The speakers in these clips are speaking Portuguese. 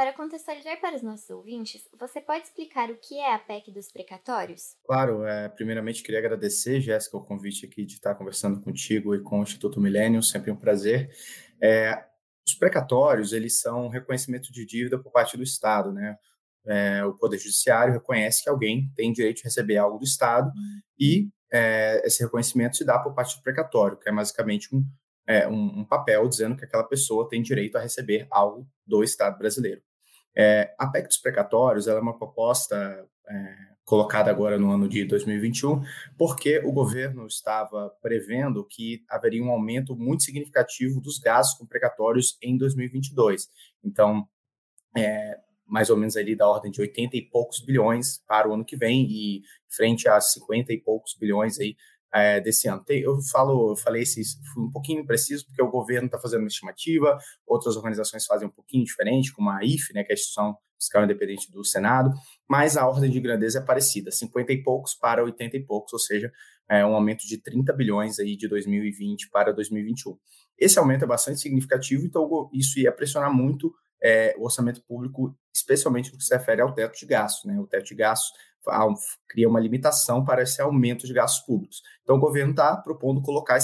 para contextualizar para os nossos ouvintes, você pode explicar o que é a PEC dos precatórios? Claro, é, primeiramente queria agradecer, Jéssica, o convite aqui de estar conversando contigo e com o Instituto Milênio, sempre um prazer. É, os precatórios, eles são reconhecimento de dívida por parte do Estado, né? É, o Poder Judiciário reconhece que alguém tem direito de receber algo do Estado e é, esse reconhecimento se dá por parte do precatório, que é basicamente um, é, um, um, papel dizendo que aquela pessoa tem direito a receber algo do Estado brasileiro. É, a PEC dos precatórios é uma proposta é, colocada agora no ano de 2021, porque o governo estava prevendo que haveria um aumento muito significativo dos gastos com precatórios em 2022. Então, é, mais ou menos ali da ordem de 80 e poucos bilhões para o ano que vem e frente a 50 e poucos bilhões aí é, desse ano. Eu falo, eu falei esse, um pouquinho impreciso porque o governo está fazendo uma estimativa, outras organizações fazem um pouquinho diferente, como a IF, né, que é a instituição fiscal independente do Senado, mas a ordem de grandeza é parecida, 50 e poucos para 80 e poucos, ou seja, é um aumento de 30 bilhões aí de 2020 para 2021. Esse aumento é bastante significativo, então isso ia pressionar muito é, o orçamento público, especialmente no que se refere ao teto de gastos. Né? O teto de gastos cria uma limitação para esse aumento de gastos públicos. Então, o governo está propondo colocar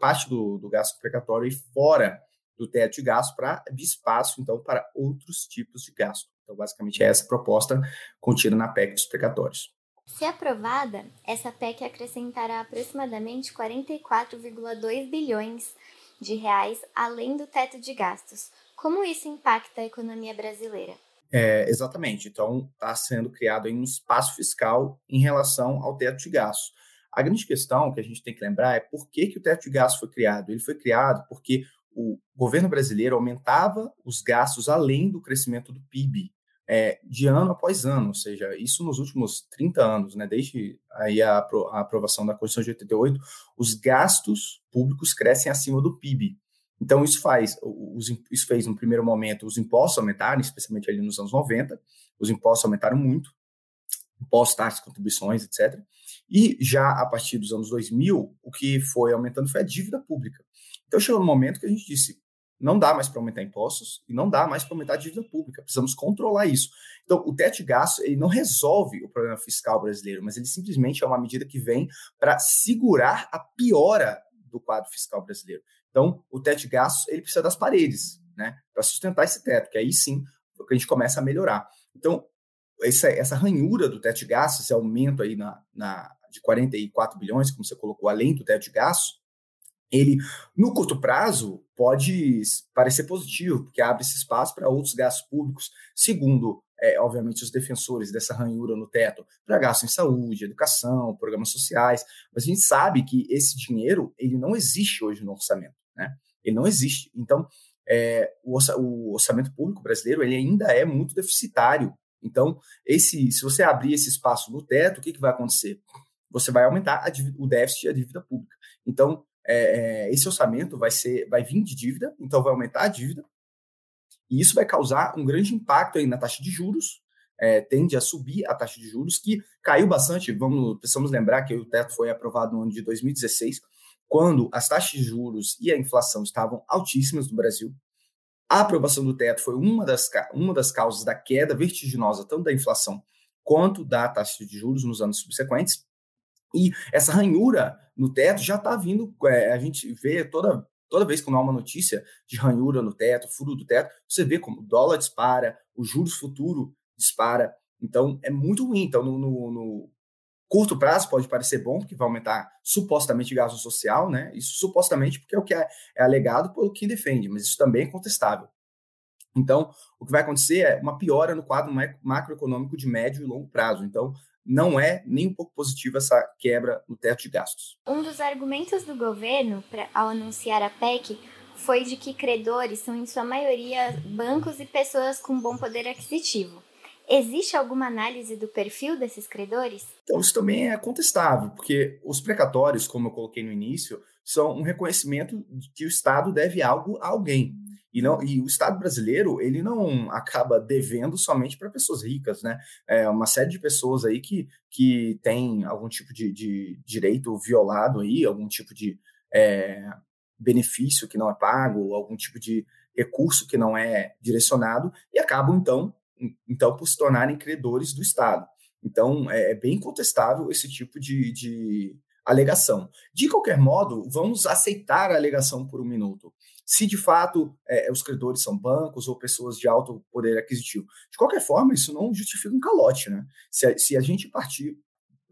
parte do, do gasto precatório fora do teto de gasto para abrir espaço, então, para outros tipos de gasto. Então, basicamente, é essa proposta contida na PEC dos precatórios. Se aprovada, essa PEC acrescentará aproximadamente 44,2 bilhões de reais além do teto de gastos. Como isso impacta a economia brasileira? É, exatamente. Então, está sendo criado um espaço fiscal em relação ao teto de gastos. A grande questão que a gente tem que lembrar é por que, que o teto de gastos foi criado. Ele foi criado porque o governo brasileiro aumentava os gastos além do crescimento do PIB é, de ano após ano, ou seja, isso nos últimos 30 anos, né, desde aí a, a aprovação da Constituição de 88, os gastos públicos crescem acima do PIB. Então, isso faz, os, isso fez no primeiro momento os impostos aumentarem, especialmente ali nos anos 90, os impostos aumentaram muito, impostos, taxas, contribuições, etc. E já a partir dos anos 2000, o que foi aumentando foi a dívida pública. Então, chegou um momento que a gente disse, não dá mais para aumentar impostos e não dá mais para aumentar a dívida pública. Precisamos controlar isso. Então, o teto de gasto ele não resolve o problema fiscal brasileiro, mas ele simplesmente é uma medida que vem para segurar a piora do quadro fiscal brasileiro. Então, o teto de gastos ele precisa das paredes, né, para sustentar esse teto, que aí sim que a gente começa a melhorar. Então, essa, essa ranhura do teto de gastos, esse aumento aí na, na, de 44 bilhões, como você colocou, além do teto de gastos, ele, no curto prazo, pode parecer positivo, porque abre esse espaço para outros gastos públicos, segundo, é, obviamente, os defensores dessa ranhura no teto, para gastos em saúde, educação, programas sociais, mas a gente sabe que esse dinheiro ele não existe hoje no orçamento né? Ele não existe. Então, é, o, o, orçamento público brasileiro ele ainda é muito deficitário. Então, esse, se você abrir esse espaço no teto, o que, que vai acontecer? Você vai aumentar o déficit e a dívida pública. Então, é, é, esse orçamento vai ser, vai vir de dívida, então vai aumentar a dívida, e isso vai causar um grande impacto aí na taxa de juros, é, tende a subir a taxa de juros, que caiu bastante. Vamos, precisamos lembrar que o teto foi aprovado no ano de 2016, quando as taxas de juros e a inflação estavam altíssimas no Brasil. A aprovação do teto foi uma das, uma das causas da queda vertiginosa tanto da inflação quanto da taxa de juros nos anos subsequentes. E essa ranhura no teto já está vindo, é, a gente vê toda, toda vez que há uma notícia de ranhura no teto, furo do teto, você vê como o dólar dispara, o juros futuro dispara. Então, é muito ruim. Então, no, no, no curto prazo pode parecer bom, porque vai aumentar supostamente gasto social, né? Isso supostamente porque é o que é, é alegado por quem defende, mas isso também é contestável. Então, o que vai acontecer é uma piora no quadro macroeconômico de médio e longo prazo. Então, não é nem um pouco positiva essa quebra no teto de gastos. Um dos argumentos do governo pra, ao anunciar a PEC foi de que credores são, em sua maioria, bancos e pessoas com bom poder aquisitivo. Existe alguma análise do perfil desses credores? Então, isso também é contestável, porque os precatórios, como eu coloquei no início, são um reconhecimento de que o Estado deve algo a alguém. E, não, e o Estado brasileiro, ele não acaba devendo somente para pessoas ricas, né? É uma série de pessoas aí que, que tem algum tipo de, de direito violado aí, algum tipo de é, benefício que não é pago, algum tipo de recurso que não é direcionado e acabam, então, então por se tornarem credores do Estado. Então, é, é bem contestável esse tipo de, de alegação. De qualquer modo, vamos aceitar a alegação por um minuto. Se de fato é, os credores são bancos ou pessoas de alto poder aquisitivo. De qualquer forma, isso não justifica um calote. Né? Se, a, se a gente partir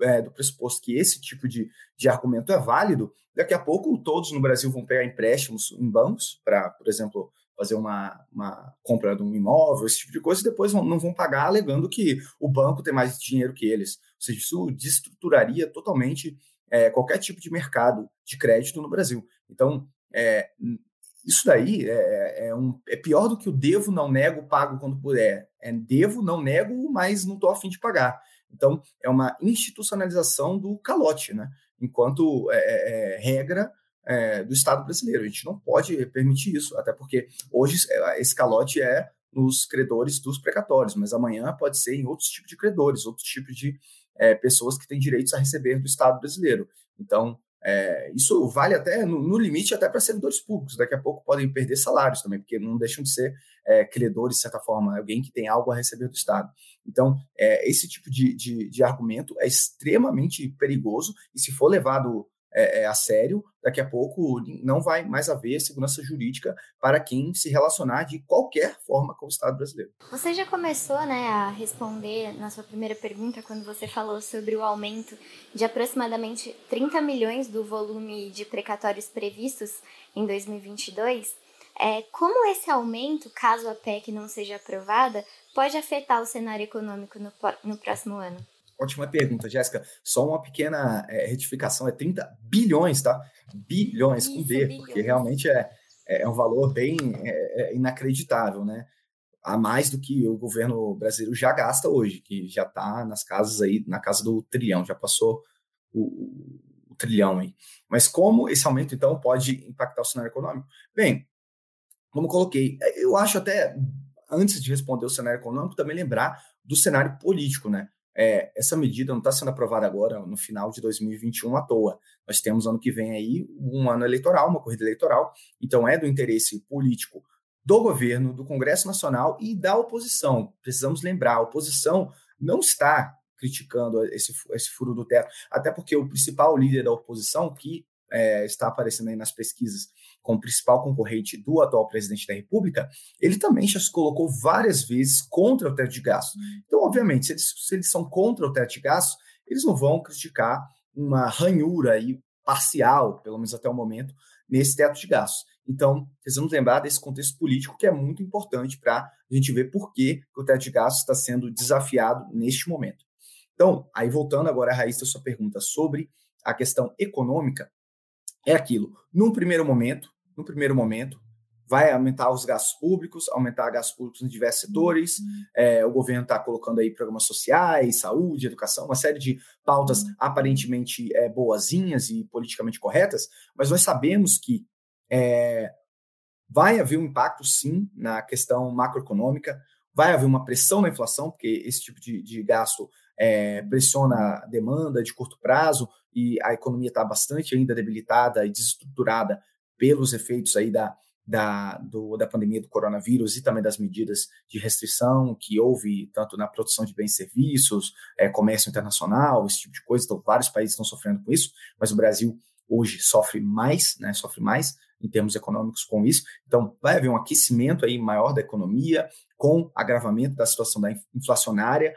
é, do pressuposto que esse tipo de, de argumento é válido, daqui a pouco todos no Brasil vão pegar empréstimos em bancos para, por exemplo, fazer uma, uma compra de um imóvel, esse tipo de coisa, e depois não vão pagar alegando que o banco tem mais dinheiro que eles. Ou seja, isso destruturaria totalmente é, qualquer tipo de mercado de crédito no Brasil. Então, é, isso daí é, é, é, um, é pior do que o devo, não nego, pago quando puder. É devo, não nego, mas não estou afim de pagar. Então, é uma institucionalização do calote, né? enquanto é, é, é regra é, do Estado brasileiro. A gente não pode permitir isso, até porque hoje esse calote é nos credores dos precatórios, mas amanhã pode ser em outros tipos de credores, outros tipos de é, pessoas que têm direitos a receber do Estado brasileiro. Então, é, isso vale até, no, no limite, até para servidores públicos. Daqui a pouco podem perder salários também, porque não deixam de ser é, credores, de certa forma, alguém que tem algo a receber do Estado. Então, é, esse tipo de, de, de, argumento é extremamente perigoso e, se for levado é, é, a sério, daqui a pouco não vai mais haver segurança jurídica para quem se relacionar de qualquer forma com o Estado brasileiro. Você já começou né, a responder na sua primeira pergunta, quando você falou sobre o aumento de aproximadamente 30 milhões do volume de precatórios previstos em 2022. É, como esse aumento, caso a PEC não seja aprovada, pode afetar o cenário econômico no, no próximo ano? Ótima pergunta, Jéssica. Só uma pequena é, retificação, é 30 bilhões, tá? Bilhões Isso, com B, bilhões. porque realmente é, é um valor bem é, é, inacreditável, né? A mais do que o governo brasileiro já gasta hoje, que já está nas casas aí, na casa do trilhão, já passou o, o trilhão aí. Mas como esse aumento, então, pode impactar o cenário econômico? Bem, como coloquei, eu acho até, antes de responder o cenário econômico, também lembrar do cenário político, né? É, essa medida não está sendo aprovada agora, no final de 2021, à toa. Nós temos ano que vem aí um ano eleitoral, uma corrida eleitoral, então é do interesse político do governo, do Congresso Nacional e da oposição. Precisamos lembrar, a oposição não está criticando esse, esse furo do teto, até porque o principal líder da oposição, que é, está aparecendo aí nas pesquisas como principal concorrente do atual presidente da República, ele também já se colocou várias vezes contra o teto de gastos. Então, obviamente, se eles, se eles são contra o teto de gastos, eles não vão criticar uma ranhura aí parcial, pelo menos até o momento, nesse teto de gastos. Então, precisamos lembrar desse contexto político que é muito importante para a gente ver por que o teto de gastos está sendo desafiado neste momento. Então, aí voltando agora à raiz da sua pergunta sobre a questão econômica, é aquilo. Num primeiro momento, no primeiro momento, vai aumentar os gastos públicos, aumentar gastos públicos em diversos setores. Uhum. É, o governo está colocando aí programas sociais, saúde, educação, uma série de pautas uhum. aparentemente é, boazinhas e politicamente corretas, mas nós sabemos que é, vai haver um impacto, sim, na questão macroeconômica, vai haver uma pressão na inflação, porque esse tipo de, de gasto é, pressiona a demanda de curto prazo e a economia está bastante ainda debilitada e desestruturada pelos efeitos aí da, da, do, da pandemia do coronavírus e também das medidas de restrição que houve tanto na produção de bens e serviços, é, comércio internacional, esse tipo de coisa. Então, vários países estão sofrendo com isso, mas o Brasil hoje sofre mais, né, sofre mais em termos econômicos com isso. Então, vai haver um aquecimento aí maior da economia, com agravamento da situação da inflacionária,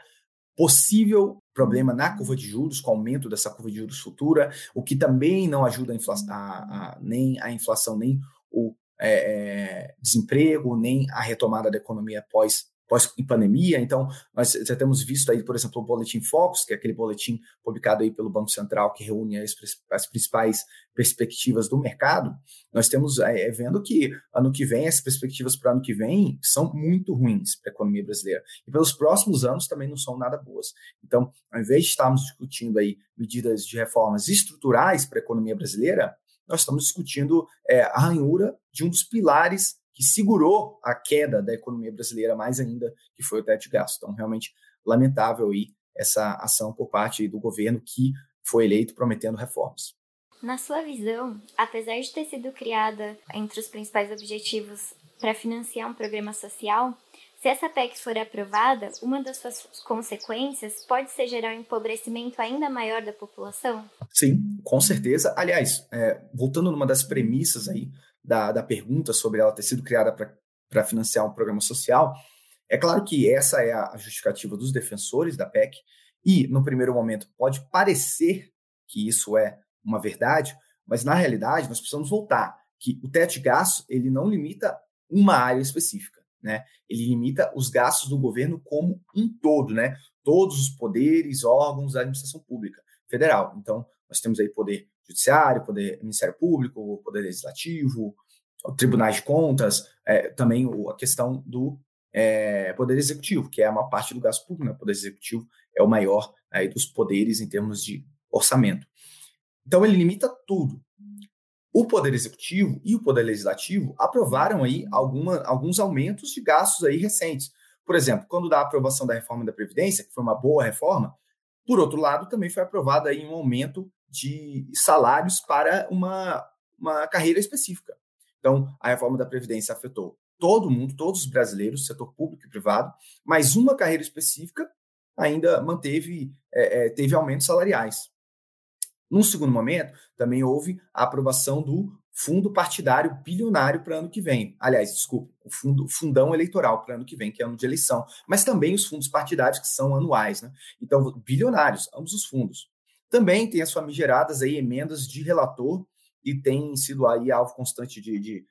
possível problema na curva de juros, com o aumento dessa curva de juros futura, o que também não ajuda a, a, a nem a inflação, nem o é, é, desemprego, nem a retomada da economia pós pós-pandemia. Então, nós já temos visto aí, por exemplo, o Boletim Focus, que é aquele boletim publicado aí pelo Banco Central que reúne as, as principais perspectivas do mercado. Nós temos é, vendo que ano que vem, as perspectivas para ano que vem são muito ruins para a economia brasileira. E pelos próximos anos também não são nada boas. Então, ao invés de estarmos discutindo aí medidas de reformas estruturais para a economia brasileira, nós estamos discutindo é, a ranhura de um dos pilares que segurou a queda da economia brasileira mais ainda, que foi o teto de gasto. Então, realmente lamentável aí essa ação por parte do governo que foi eleito prometendo reformas. Na sua visão, apesar de ter sido criada entre os principais objetivos para financiar um programa social, se essa PEC for aprovada, uma das suas consequências pode ser gerar um empobrecimento ainda maior da população? Sim, com certeza. Aliás, é, voltando numa das premissas aí da, da pergunta sobre ela ter sido criada para financiar um programa social, é claro que essa é a justificativa dos defensores da PEC, e no primeiro momento pode parecer que isso é uma verdade, mas na realidade nós precisamos voltar que o teto de gastos ele não limita uma área específica, né? Ele limita os gastos do governo como um todo, né? Todos os poderes, órgãos da administração pública federal. Então, nós temos aí poder judiciário, poder Ministério Público, poder legislativo, tribunais de contas, é, também a questão do é, poder executivo, que é a maior parte do gasto público. Né? O poder executivo é o maior aí, dos poderes em termos de orçamento. Então, ele limita tudo. O Poder Executivo e o Poder Legislativo aprovaram aí alguma, alguns aumentos de gastos aí recentes. Por exemplo, quando da aprovação da reforma da Previdência, que foi uma boa reforma, por outro lado, também foi aprovado aí um aumento de salários para uma, uma carreira específica. Então, a reforma da Previdência afetou todo mundo, todos os brasileiros, setor público e privado, mas uma carreira específica ainda manteve, é, é, teve aumentos salariais. Num segundo momento, também houve a aprovação do fundo partidário bilionário para ano que vem. Aliás, desculpa, o fundo, fundão eleitoral para ano que vem, que é ano de eleição, mas também os fundos partidários que são anuais, né? Então, bilionários, ambos os fundos. Também tem as famigeradas aí emendas de relator e tem sido aí alvo constante de, de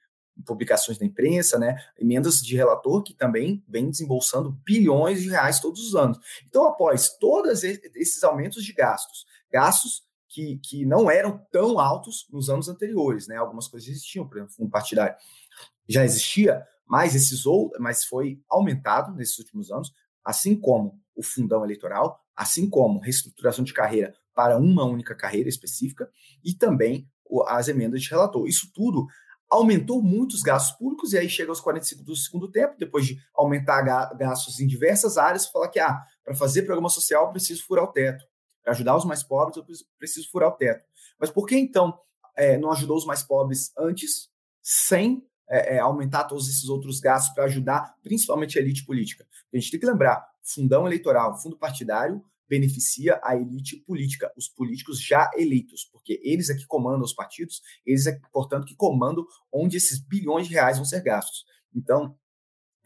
publicações da imprensa, né? Emendas de relator que também vem desembolsando bilhões de reais todos os anos. Então, após todos esses aumentos de gastos, gastos que, que não eram tão altos nos anos anteriores, né? Algumas coisas existiam, por exemplo, fundo partidário já existia, mas esses ou, mas foi aumentado nesses últimos anos, assim como o fundão eleitoral, assim como reestruturação de carreira para uma única carreira específica e também as emendas de relator. Isso tudo aumentou muito os gastos públicos, e aí chega aos 45 do segundo tempo, depois de aumentar gastos em diversas áreas, fala que ah, para fazer programa social eu preciso furar o teto. Para ajudar os mais pobres, eu preciso furar o teto. Mas por que então é, não ajudou os mais pobres antes, sem é, é, aumentar todos esses outros gastos para ajudar principalmente a elite política? A gente tem que lembrar: fundão eleitoral, fundo partidário, beneficia a elite política, os políticos já eleitos, porque eles é que comandam os partidos, eles é, portanto, que comandam onde esses bilhões de reais vão ser gastos. Então,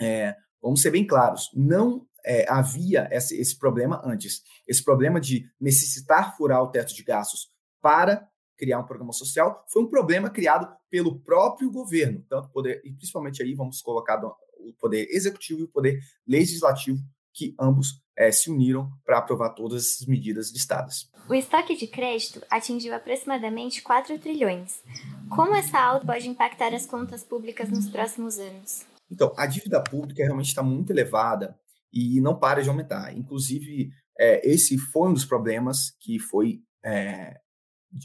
é, vamos ser bem claros, não é, havia esse, esse problema antes. Esse problema de necessitar furar o teto de gastos para criar um programa social foi um problema criado pelo próprio governo, tanto poder, e principalmente aí vamos colocar o poder executivo e o poder legislativo, que ambos é, se uniram para aprovar todas essas medidas listadas. O estoque de crédito atingiu aproximadamente 4 trilhões. Como essa alta pode impactar as contas públicas nos próximos anos? Então, a dívida pública realmente está muito elevada e não para de aumentar. Inclusive, é, esse foi um dos problemas que foi é,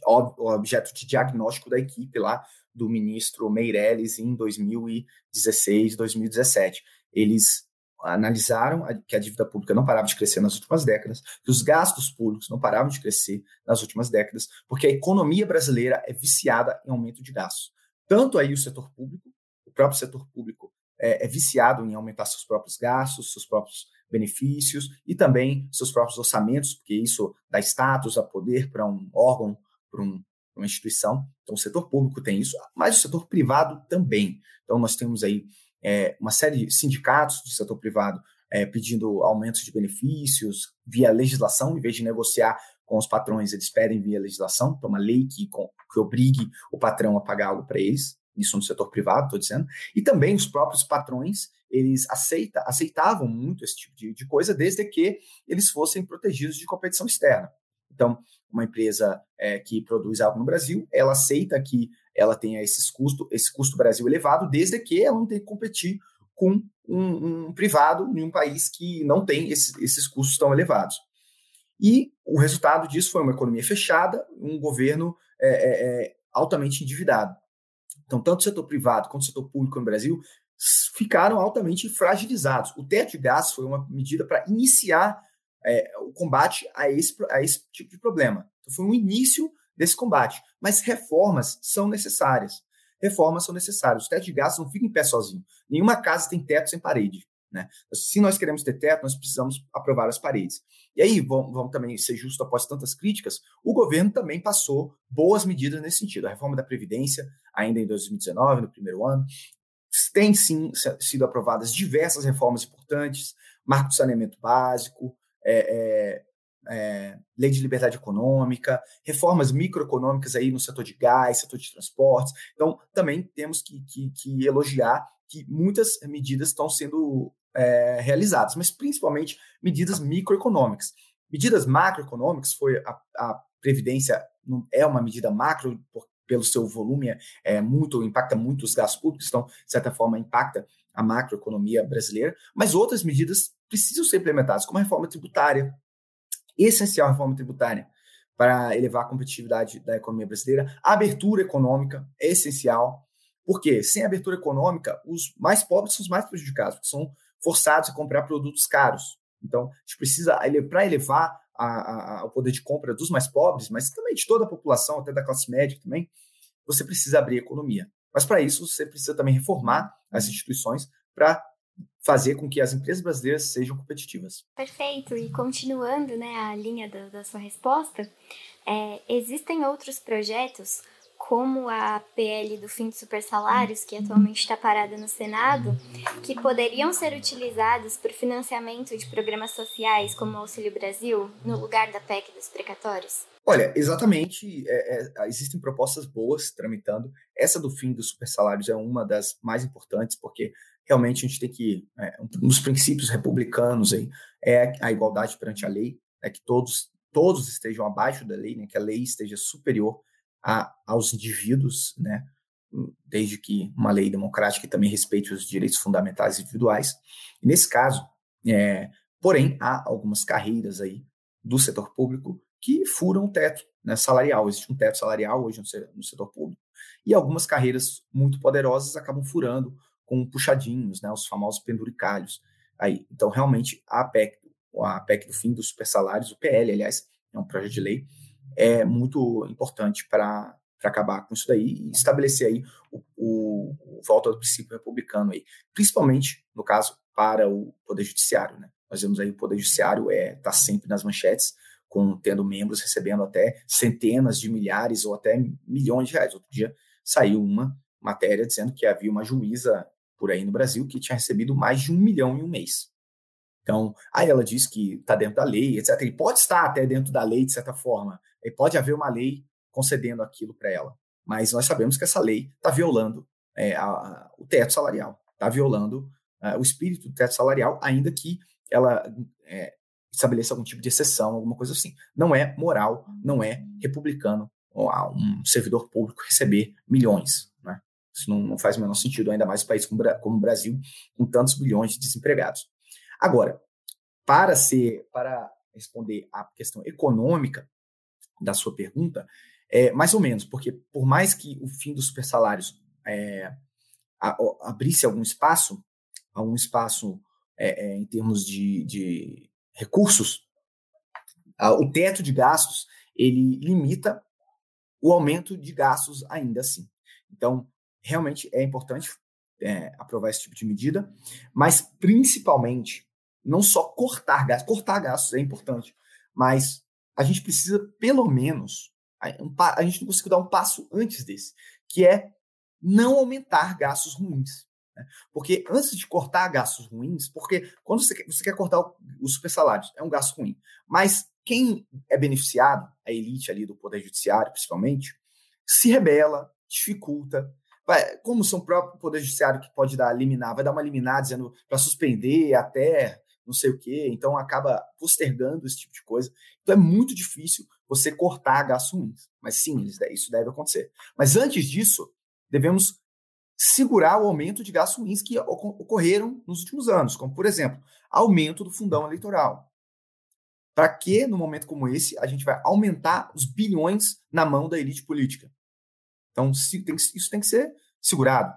objeto de diagnóstico da equipe lá do ministro Meirelles em 2016, 2017. Eles analisaram que a dívida pública não parava de crescer nas últimas décadas, que os gastos públicos não paravam de crescer nas últimas décadas, porque a economia brasileira é viciada em aumento de gastos. Tanto aí o setor público, o próprio setor público é, é viciado em aumentar seus próprios gastos, seus próprios benefícios e também seus próprios orçamentos, porque isso dá status, a poder para um órgão, para um, uma instituição. Então, o setor público tem isso, mas o setor privado também. Então, nós temos aí é, uma série de sindicatos do setor privado é, pedindo aumentos de benefícios via legislação, em vez de negociar com os patrões, eles pedem via legislação, então uma lei que, que obrigue o patrão a pagar algo para eles, isso no setor privado, estou dizendo, e também os próprios patrões, eles aceita, aceitavam muito esse tipo de, de coisa, desde que eles fossem protegidos de competição externa. Então, uma empresa é, que produz algo no Brasil, ela aceita que ela tenha esses custos, esse custo Brasil elevado, desde que ela não tenha que competir com um, um privado em um país que não tem esse, esses custos tão elevados. E o resultado disso foi uma economia fechada, um governo é, é, é altamente endividado. Então, tanto o setor privado quanto o setor público no Brasil ficaram altamente fragilizados. O teto de gastos foi uma medida para iniciar é, o combate a esse, a esse tipo de problema. Então, foi um início desse combate. Mas reformas são necessárias. reformas são necessárias. O teto de gastos não fica em pé sozinho. Nenhuma casa tem teto sem parede. Né? Se nós queremos ter teto, nós precisamos aprovar as paredes. E aí, vamos, vamos, também ser justo após tantas críticas, o governo também passou boas medidas nesse sentido. A reforma da Previdência, ainda em 2019, no primeiro ano, tem sim sido aprovadas diversas reformas importantes, marco de saneamento básico, é, é, é, lei de liberdade econômica, reformas microeconômicas aí no setor de gás, setor de transportes. Então, também temos que, que, que elogiar que muitas medidas estão sendo é, realizadas, mas principalmente medidas microeconômicas. Medidas macroeconômicas foi a, a previdência é uma medida macro pelo seu volume é muito impacta muito os gastos públicos, então de certa forma impacta a macroeconomia brasileira, mas outras medidas precisam ser implementadas, como a reforma tributária, essencial a reforma tributária para elevar a competitividade da economia brasileira, a abertura econômica é essencial, porque sem abertura econômica, os mais pobres são os mais prejudicados, porque são forçados a comprar produtos caros. Então, a gente precisa, para elevar a, a, o poder de compra dos mais pobres, mas também de toda a população, até da classe média também, você precisa abrir a economia. Mas para isso, você precisa também reformar as instituições para fazer com que as empresas brasileiras sejam competitivas. Perfeito. E continuando né, a linha da, da sua resposta, é, existem outros projetos como a PL do fim de supersalários, que atualmente está parada no Senado, que poderiam ser utilizados para o financiamento de programas sociais como o Auxílio Brasil, no lugar da PEC dos precatórios? Olha, exatamente. É, é, existem propostas boas tramitando. Essa do fim dos supersalários é uma das mais importantes, porque realmente a gente tem que. É, um dos princípios republicanos aí é a igualdade perante a lei, é que todos, todos estejam abaixo da lei, né, que a lei esteja superior a, aos indivíduos, né? desde que uma lei democrática também respeite os direitos fundamentais individuais. E nesse caso, é, porém, há algumas carreiras aí do setor público que furam o teto né, salarial. Existe um teto salarial hoje no setor público. E algumas carreiras muito poderosas acabam furando com puxadinhos, né, os famosos penduricalhos. Aí, então, realmente, a PEC, a PEC do fim dos supersalários, o PL, aliás, é um projeto de lei, é muito importante para acabar com isso daí e estabelecer aí o, o, o volta ao princípio republicano aí, principalmente no caso para o poder judiciário, né? Nós vemos aí o poder judiciário é tá sempre nas manchetes, com tendo membros recebendo até centenas de milhares ou até milhões de reais. Outro dia saiu uma matéria dizendo que havia uma juíza por aí no Brasil que tinha recebido mais de um milhão em um mês. Então, aí ela diz que está dentro da lei, etc. E pode estar até dentro da lei, de certa forma, e pode haver uma lei concedendo aquilo para ela. Mas nós sabemos que essa lei está violando é, a, a, o teto salarial, está violando uh, o espírito do teto salarial, ainda que ela é, estabeleça algum tipo de exceção, alguma coisa assim. Não é moral, não é republicano um servidor público receber milhões. Isso não, não, faz o menor sentido, ainda mais um país como, como o Brasil, com tantos bilhões de desempregados. Agora, para ser, para responder à questão econômica, da sua pergunta, é, mais ou menos, porque por mais que o fim dos supersalários é, a, a, abrisse algum espaço, algum espaço é, é, em termos de, de recursos, a, o teto de gastos ele limita o aumento de gastos ainda assim. Então, realmente é importante é, aprovar esse tipo de medida, mas principalmente não só cortar gastos, cortar gastos é importante, mas a gente precisa, pelo menos, a, gente não conseguiu dar um passo antes desse, que é não aumentar gastos ruins. Né? Porque antes de cortar gastos ruins, porque quando você quer, você quer cortar os super salários, é um gasto ruim. Mas quem é beneficiado, a elite ali do Poder Judiciário, principalmente, se rebela, dificulta. Vai, como são o próprio Poder Judiciário que pode dar liminar, vai dar uma liminar dizendo para suspender até não sei o quê, então acaba postergando esse tipo de coisa. Então é muito difícil você cortar gastos ruins. Mas sim, isso deve acontecer. Mas antes disso, devemos segurar o aumento de gastos ruins que ocorreram nos últimos anos, como, por exemplo, aumento do fundão eleitoral. Para que, no momento como esse, a gente vai aumentar os bilhões na mão da elite política? Então, isso tem que ser segurado.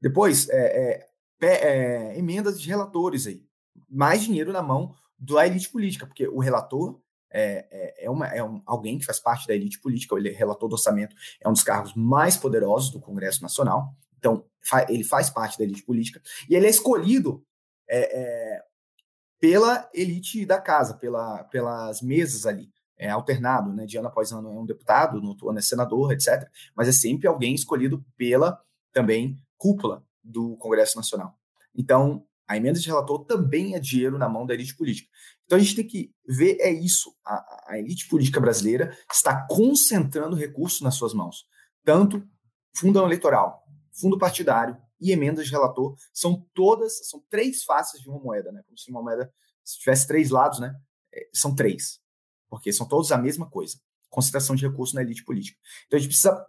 Depois, é, é, é, emendas de relatores aí. Mais dinheiro na mão da elite política, porque o relator é, é, é, uma, é um, alguém que faz parte da elite política, ele é relator do orçamento, é um dos cargos mais poderosos do Congresso Nacional, então fa ele faz parte da elite política, e ele é escolhido é, é, pela elite da casa, pela, pelas mesas ali, é alternado, né, de ano após ano é um deputado, no outro ano é senador, etc., mas é sempre alguém escolhido pela, também, cúpula do Congresso Nacional. Então, a emenda de relator também é dinheiro na mão da elite política. Então a gente tem que ver é isso. A, a elite política brasileira está concentrando recursos nas suas mãos. Tanto fundão eleitoral, fundo partidário e emendas de relator são todas, são três faces de uma moeda, né? Como se uma moeda se tivesse três lados, né? É, são três, porque são todos a mesma coisa. Concentração de recursos na elite política. Então a gente precisa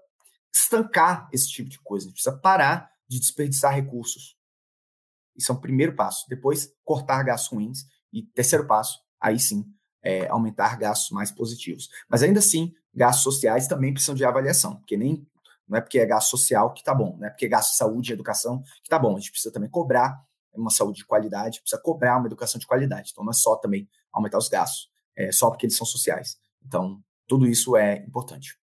estancar esse tipo de coisa, a gente precisa parar de desperdiçar recursos isso é o primeiro passo. Depois, cortar gastos ruins. E terceiro passo, aí sim, é, aumentar gastos mais positivos. Mas ainda assim, gastos sociais também precisam de avaliação, porque nem não é porque é gasto social que tá bom, não é porque é gasto de saúde e educação que tá bom. A gente precisa também cobrar uma saúde de qualidade, precisa cobrar uma educação de qualidade. Então não é só também aumentar os gastos, é só porque eles são sociais. Então, tudo isso é importante.